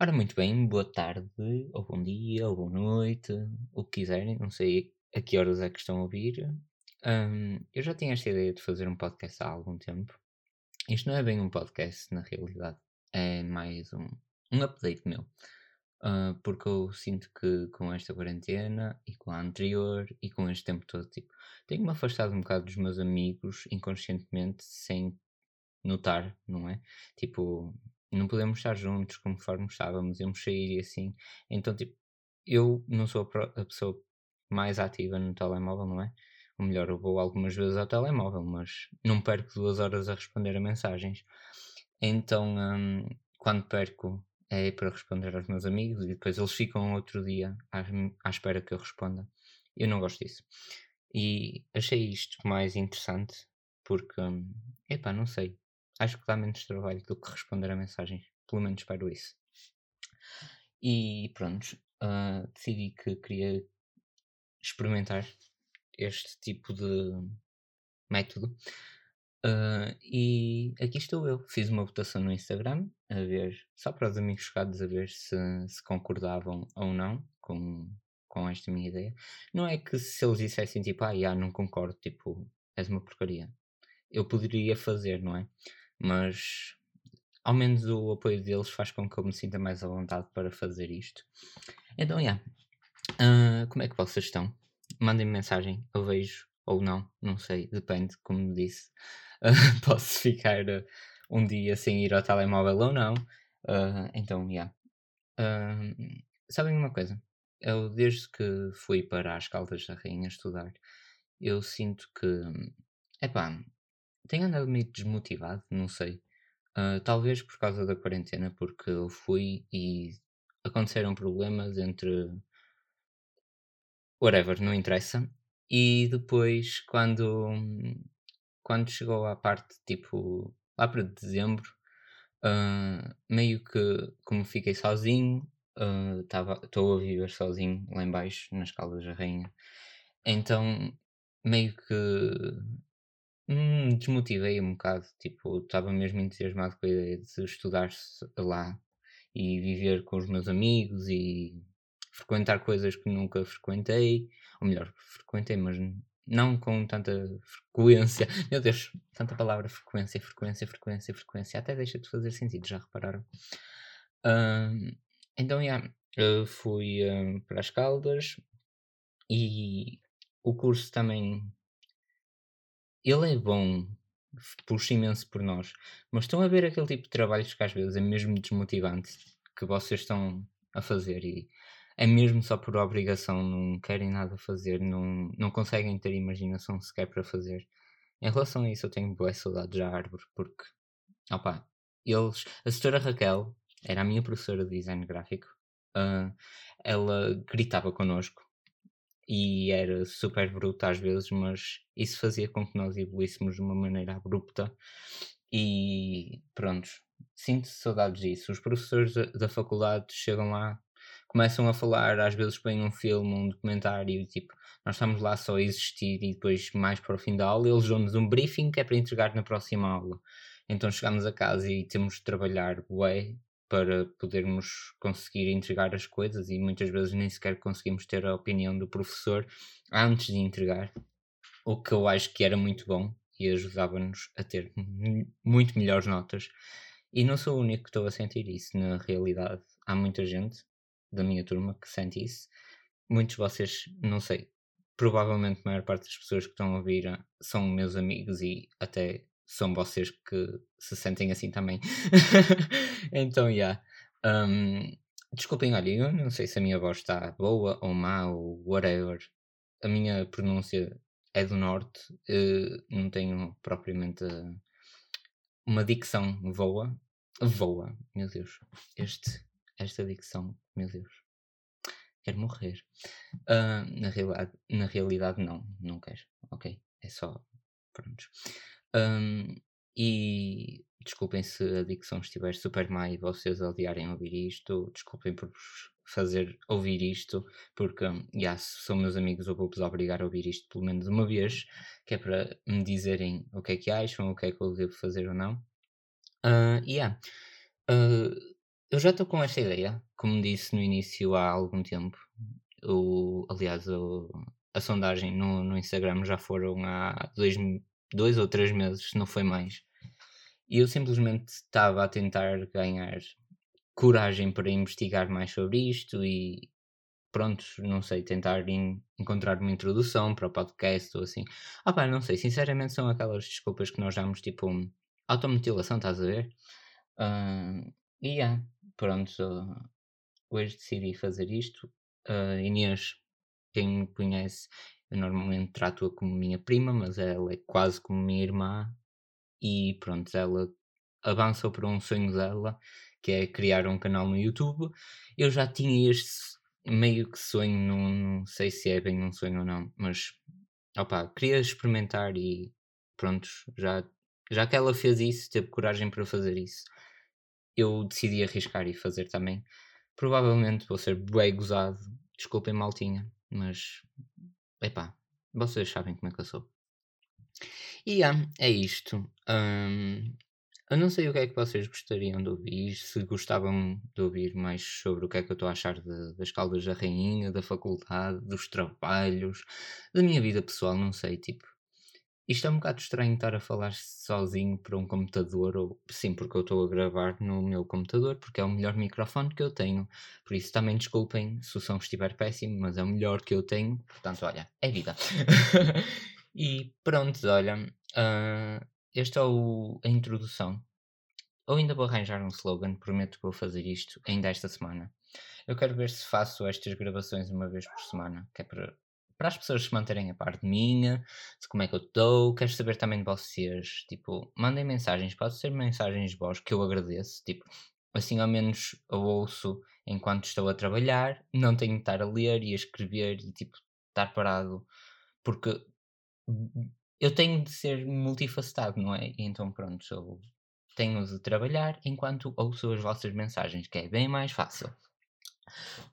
Ora, muito bem, boa tarde, ou bom dia, ou boa noite, o que quiserem, não sei a que horas é que estão a ouvir. Hum, eu já tinha esta ideia de fazer um podcast há algum tempo. Isto não é bem um podcast, na realidade, é mais um, um update meu. Ah, porque eu sinto que com esta quarentena e com a anterior e com este tempo todo, tipo, tenho-me afastado um bocado dos meus amigos inconscientemente, sem notar, não é? Tipo, não podemos estar juntos conforme estávamos, íamos sair e assim. Então, tipo, eu não sou a, pessoa mais ativa no telemóvel, não é? Ou melhor, eu vou algumas vezes ao telemóvel, mas não perco duas horas a responder a mensagens. Então, hum, quando perco, é para responder aos meus amigos e depois eles ficam outro dia à, à espera que eu responda. Eu não gosto disso. E achei isto mais interessante porque, hum, epá, não sei. Acho que dá menos trabalho do que responder a mensagens. Pelo menos espero isso. E pronto, ah, decidi que queria experimentar este tipo de método. Ah, e aqui estou eu. Fiz uma votação no Instagram, a ver, só para os amigos chegados a ver se, se concordavam ou não com, com esta minha ideia. Não é que se eles dissessem tipo, ah, já, não concordo, tipo, és uma porcaria. Eu poderia fazer, não é? Mas ao menos o apoio deles faz com que eu me sinta mais à vontade para fazer isto. Então, já. Ah, como é que vocês estão? Mandem-me mensagem, eu vejo ou não, não sei, depende, como disse. Ah, posso ficar ah, um dia sem ir ao telemóvel ou não. Ah, então, já. Ah, sabem uma coisa? Eu, desde que fui para as Caldas da Rainha estudar, eu sinto que, epá, tenho andado meio desmotivado, não sei. Ah, talvez por causa da quarentena, porque eu fui e aconteceram problemas entre whatever, não interessa. E depois, quando, quando chegou à parte tipo lá para dezembro, ah, meio que como fiquei sozinho, estou a viver sozinho lá em baixo, nas Caldas da Rainha. Então meio que hum, desmotivei um bocado, tipo, estava mesmo entusiasmado com a ideia de estudar lá e viver com os meus amigos e frequentar coisas que nunca frequentei, ou melhor, frequentei, mas não com tanta frequência. Meu Deus, tanta palavra frequência, frequência, frequência, frequência, até deixa de fazer sentido, já repararam? Ahm, então, yeah, fui ahm, para as Caldas e o curso também ele é bom, puxa imenso por nós, mas estão a ver aquele tipo de trabalhos que às vezes é mesmo desmotivante que vocês estão a fazer e é mesmo só por obrigação, não querem nada fazer, não, não conseguem ter imaginação sequer para fazer. Em relação a isso, eu tenho boas saudades da árvore, porque, opá, eles, a setora Raquel era a minha professora de design gráfico, ah, ela gritava connosco e era super bruta às vezes, mas isso fazia com que nós evoluíssemos de uma maneira abrupta e pronto, sinto saudades disso. Os professores da, da faculdade chegam lá, começam a falar, às vezes põem um filme, um documentário tipo, nós estamos lá só a existir e depois mais para o fim da aula eles dão-nos um briefing que é para entregar na próxima aula. Então chegamos a casa e temos de trabalhar bué para podermos conseguir entregar as coisas e muitas vezes nem sequer conseguimos ter a opinião do professor antes de entregar, o que eu acho que era muito bom e ajudava-nos a ter mu- muito melhores notas. E não sou o único que estou a sentir isso, na realidade. Há muita gente da minha turma que sente isso. Muitos de vocês, não sei, provavelmente a maior parte das pessoas que estão a ouvir ah, são meus amigos e até são vocês que se sentem assim também. então, já. Yeah. Um, desculpem, olha, eu não sei se a minha voz está boa ou má ou whatever. A minha pronúncia é do norte, eh, não tenho propriamente uma dicção voa. Voa, meu Deus. Este, esta dicção, meu Deus. Quero morrer. Ah, na, realidade, na realidade, não, não quero. Ok, é só. Pronto. Um, e desculpem se a dicção estiver super má e vocês odiarem ouvir isto. Desculpem por vos fazer ouvir isto, porque já se são meus amigos, eu vou-vos obrigar a ouvir isto pelo menos uma vez, que é para me dizerem o que é que acham, o que é que eu devo fazer ou não. Uh, yeah. Uh, eu já estou com esta ideia, como disse no início há algum tempo. O, aliás, o, a sondagem no, no Instagram já foram há dois, dois ou três meses, se não foi mais. E eu simplesmente estava a tentar ganhar coragem para investigar mais sobre isto e pronto, não sei, tentar encontrar uma introdução para o podcast ou assim. Ah pá, não sei, sinceramente são aquelas desculpas que nós damos tipo automutilação, estás a ver? Uh, e yeah, pronto, hoje decidi fazer isto. Uh, Inês, quem me conhece, eu normalmente trato-a como minha prima, mas ela é quase como minha irmã. E pronto, ela avançou para um sonho dela, que é criar um canal no YouTube. Eu já tinha este meio que sonho, não, não sei se é bem um sonho ou não, mas opa, queria experimentar e pronto, já, já que ela fez isso, teve coragem para fazer isso, eu decidi arriscar e fazer também. Provavelmente vou ser bem gozado, desculpem maltinha, mas epá, vocês sabem como é que eu sou. E yeah, é isto. Um, eu não sei o que é que vocês gostariam de ouvir, se gostavam de ouvir mais sobre o que é que eu estou a achar de, das Caldas da Rainha, da faculdade, dos trabalhos, da minha vida pessoal, não sei, tipo. Isto é um bocado estranho estar a falar sozinho para um computador, ou sim, porque eu estou a gravar no meu computador, porque é o melhor microfone que eu tenho. Por isso também desculpem se o som estiver péssimo, mas é o melhor que eu tenho. Portanto, olha, é vida. e pronto, olha. Uh, esta é o, a introdução. Eu ainda vou arranjar um slogan, prometo que vou fazer isto ainda esta semana. Eu quero ver se faço estas gravações uma vez por semana, que é para, para as pessoas se manterem a parte minha, de como é que eu estou. Quero saber também de vocês. Tipo, mandem mensagens, pode ser mensagens de voz que eu agradeço. Tipo, assim ao menos eu ouço enquanto estou a trabalhar, não tenho de estar a ler e a escrever e tipo, estar parado. Porque eu tenho de ser multifacetado, não é? Então pronto, eu tenho de trabalhar enquanto ouço as vossas mensagens, que é bem mais fácil.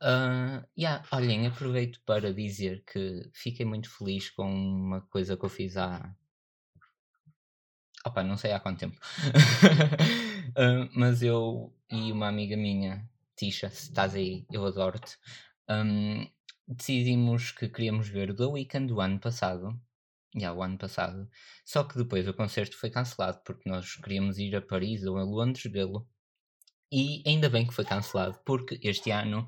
Uh, yeah, olhem, aproveito para dizer que fiquei muito feliz com uma coisa que eu fiz há. Opa, não sei há quanto tempo. uh, mas eu e uma amiga minha, Tisha, se estás aí, eu adoro-te, um, decidimos que queríamos ver The Weeknd do ano passado já, o ano passado. Só que depois o concerto foi cancelado porque nós queríamos ir a Paris ou a Londres vê-lo. E ainda bem que foi cancelado porque este ano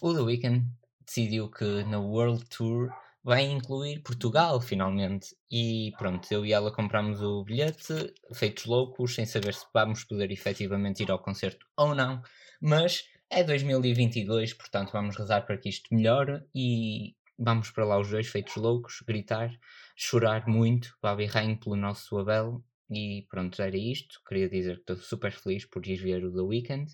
o The Weeknd decidiu que na World Tour vai incluir Portugal finalmente. E pronto, eu e ela compramos o bilhete, feitos loucos, sem saber se vamos poder efetivamente ir ao concerto ou não. Mas é 2022, portanto vamos rezar para que isto melhore e vamos para lá os dois feitos loucos, gritar chorar muito, Babi Rain pelo nosso Abel. E pronto, era isto. Queria dizer que estou super feliz por ver o The Weeknd.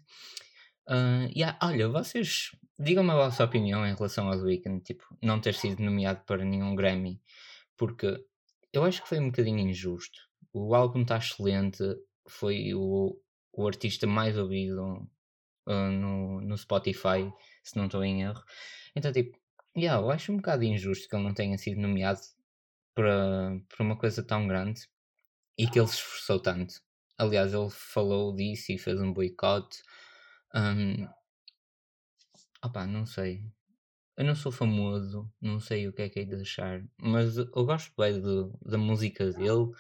Uh, yeah, olha, vocês digam-me a vossa opinião em relação ao The Weeknd, tipo, não ter sido nomeado para nenhum Grammy, porque eu acho que foi um bocadinho injusto. O álbum está excelente, foi o, o artista mais ouvido uh, no, no Spotify, se não estou em erro. Então, tipo, yeah, eu acho um bocado injusto que ele não tenha sido nomeado para, para uma coisa tão grande e que ele se esforçou tanto. Aliás, ele falou disso e fez um boicote. Um, não sei. Eu não sou famoso, não sei o que é que é de achar, mas eu gosto bem da música dele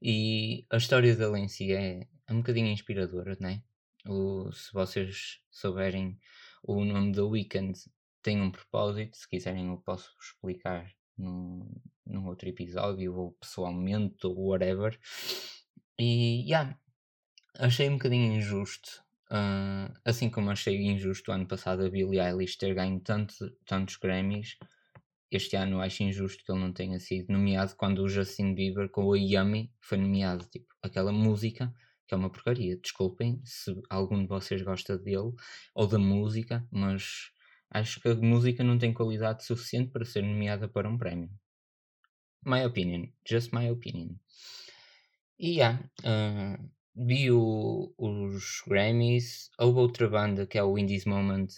e a história dele em si é, é um bocadinho inspiradora, né? O, se vocês souberem o nome da Weekend tem um propósito, se quiserem eu posso explicar num, num outro episódio, ou pessoalmente, ou whatever. E, yeah, achei um bocadinho injusto. Uh, assim como achei injusto o ano passado a Billie Eilish ter ganho tanto, tantos Grammys, este ano acho injusto que ele não tenha sido nomeado quando o Justin Bieber com o Yummy foi nomeado. Tipo, aquela música que é uma porcaria. Desculpem se algum de vocês gosta dele ou da música, mas acho que a música não tem qualidade suficiente para ser nomeada para um prémio. My opinion, just my opinion. E yeah, uh, vi o, os Grammys. Houve outra banda que é o Indies Moment,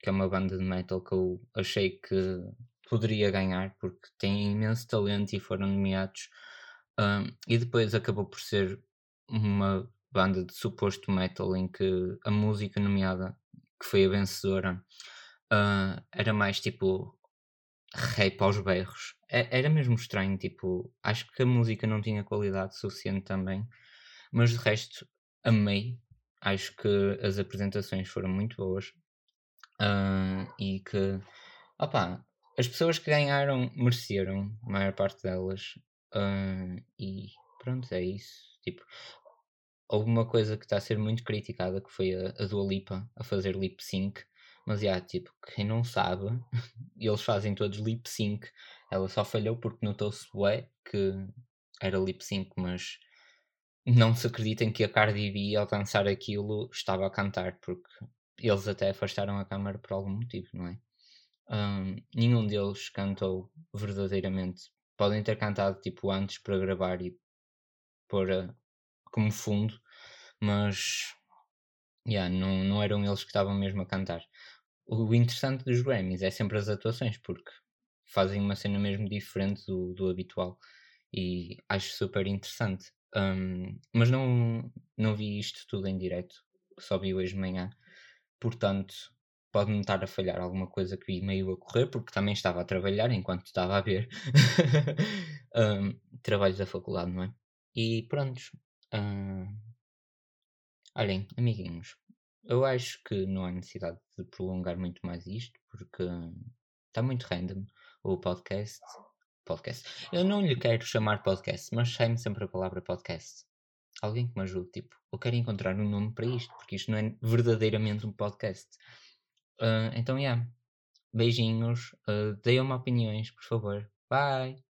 que é uma banda de metal que eu achei que poderia ganhar porque tem imenso talento e foram nomeados. Uh, e depois acabou por ser uma banda de suposto metal em que a música nomeada, que foi a vencedora, uh, era mais tipo rap aos berros. Era mesmo estranho, tipo, acho que a música não tinha qualidade suficiente também, mas de resto amei. Acho que as apresentações foram muito boas uh, e que, opá, as pessoas que ganharam mereceram, a maior parte delas. Uh, e pronto, é isso. Tipo, houve uma coisa que está a ser muito criticada que foi a, a Dua Lipa a fazer lip sync. Mas já, tipo, quem não sabe, eles fazem todos lip sync. Ela só falhou porque notou-se ué, que era lip sync, mas não se acreditem que a Cardi B ao dançar aquilo estava a cantar, porque eles até afastaram a câmera por algum motivo, não é? Um, nenhum deles cantou verdadeiramente. Podem ter cantado tipo antes para gravar e pôr a, como fundo, mas yeah, não, não eram eles que estavam mesmo a cantar. O interessante dos Grammys é sempre as atuações, porque fazem uma cena mesmo diferente do, do habitual e acho super interessante. Um, mas não, não vi isto tudo em direto, só vi hoje de manhã, portanto pode-me estar a falhar alguma coisa que vi meio a correr, porque também estava a trabalhar enquanto estava a ver um, trabalhos da faculdade, não é? E pronto. Um, olhem, amiguinhos, eu acho que não há necessidade de prolongar muito mais isto, porque está muito random o podcast. Podcast. Eu não lhe quero chamar podcast, mas sai-me sempre a palavra podcast. Alguém que me ajude, tipo, eu quero encontrar um nome para isto, porque isto não é verdadeiramente um podcast. Uh, então, yeah. Beijinhos. Uh, Deem-me opiniões, por favor. Bye.